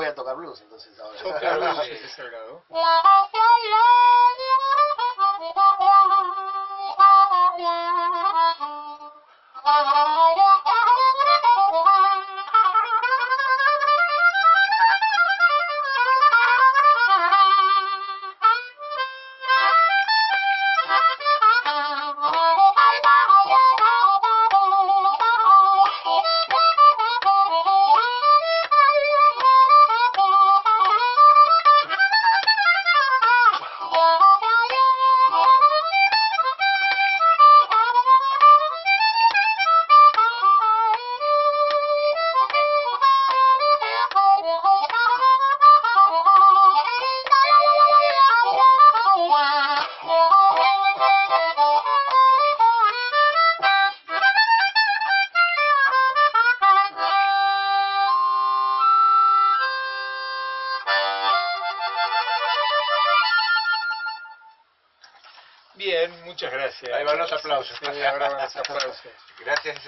Voy a tocar blues entonces ahora. Toca blues, es. Bien, muchas gracias. Ahí van los aplausos. Sí, ahora van los aplausos. Gracias.